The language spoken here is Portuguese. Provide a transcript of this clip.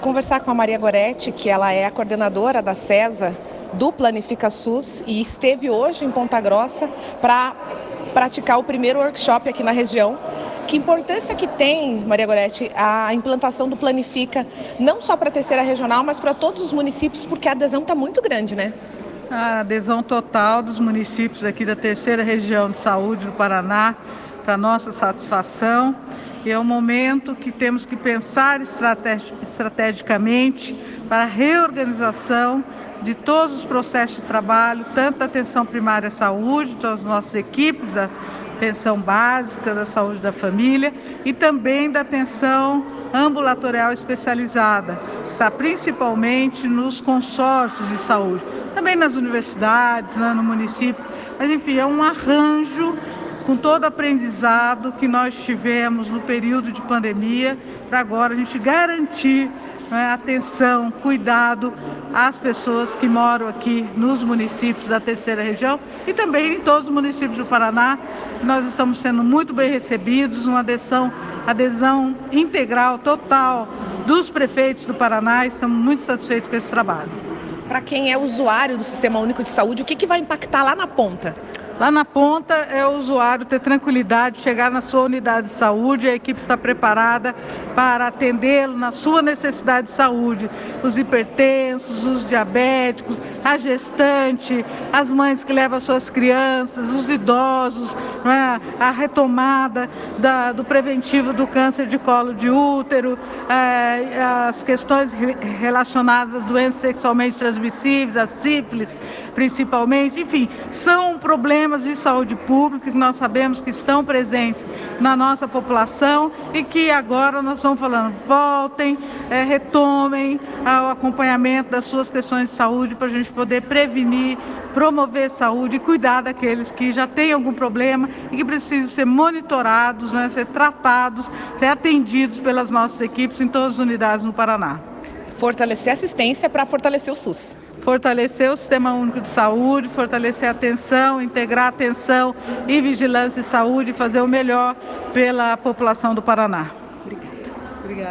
Conversar com a Maria Goretti, que ela é a coordenadora da CESA do Planifica SUS e esteve hoje em Ponta Grossa para praticar o primeiro workshop aqui na região. Que importância que tem, Maria Goretti, a implantação do Planifica, não só para a terceira regional, mas para todos os municípios, porque a adesão está muito grande, né? A adesão total dos municípios aqui da terceira região de saúde do Paraná, para nossa satisfação. E é um momento que temos que pensar estrategicamente para a reorganização de todos os processos de trabalho, tanto da atenção primária à saúde, das nossas equipes da atenção básica da saúde da família e também da atenção ambulatorial especializada, está principalmente nos consórcios de saúde, também nas universidades, lá no município, mas enfim, é um arranjo com todo o aprendizado que nós tivemos no período de pandemia, para agora a gente garantir né, atenção, cuidado às pessoas que moram aqui nos municípios da terceira região e também em todos os municípios do Paraná. Nós estamos sendo muito bem recebidos, uma adesão, adesão integral, total dos prefeitos do Paraná. Estamos muito satisfeitos com esse trabalho. Para quem é usuário do Sistema Único de Saúde, o que, que vai impactar lá na ponta? Lá na ponta é o usuário ter tranquilidade, chegar na sua unidade de saúde, a equipe está preparada para atendê-lo na sua necessidade de saúde. Os hipertensos, os diabéticos, a gestante, as mães que levam suas crianças, os idosos, é? a retomada da, do preventivo do câncer de colo de útero, é, as questões relacionadas às doenças sexualmente transmissíveis, a sífilis principalmente, enfim, são problemas de saúde pública que nós sabemos que estão presentes na nossa população e que agora nós estamos falando, voltem, é, retomem o acompanhamento das suas questões de saúde para a gente poder prevenir, promover saúde e cuidar daqueles que já têm algum problema e que precisam ser monitorados, né, ser tratados, ser atendidos pelas nossas equipes em todas as unidades no Paraná. Fortalecer a assistência para fortalecer o SUS fortalecer o Sistema Único de Saúde, fortalecer a atenção, integrar a atenção e vigilância e saúde fazer o melhor pela população do Paraná. Obrigada. Obrigada.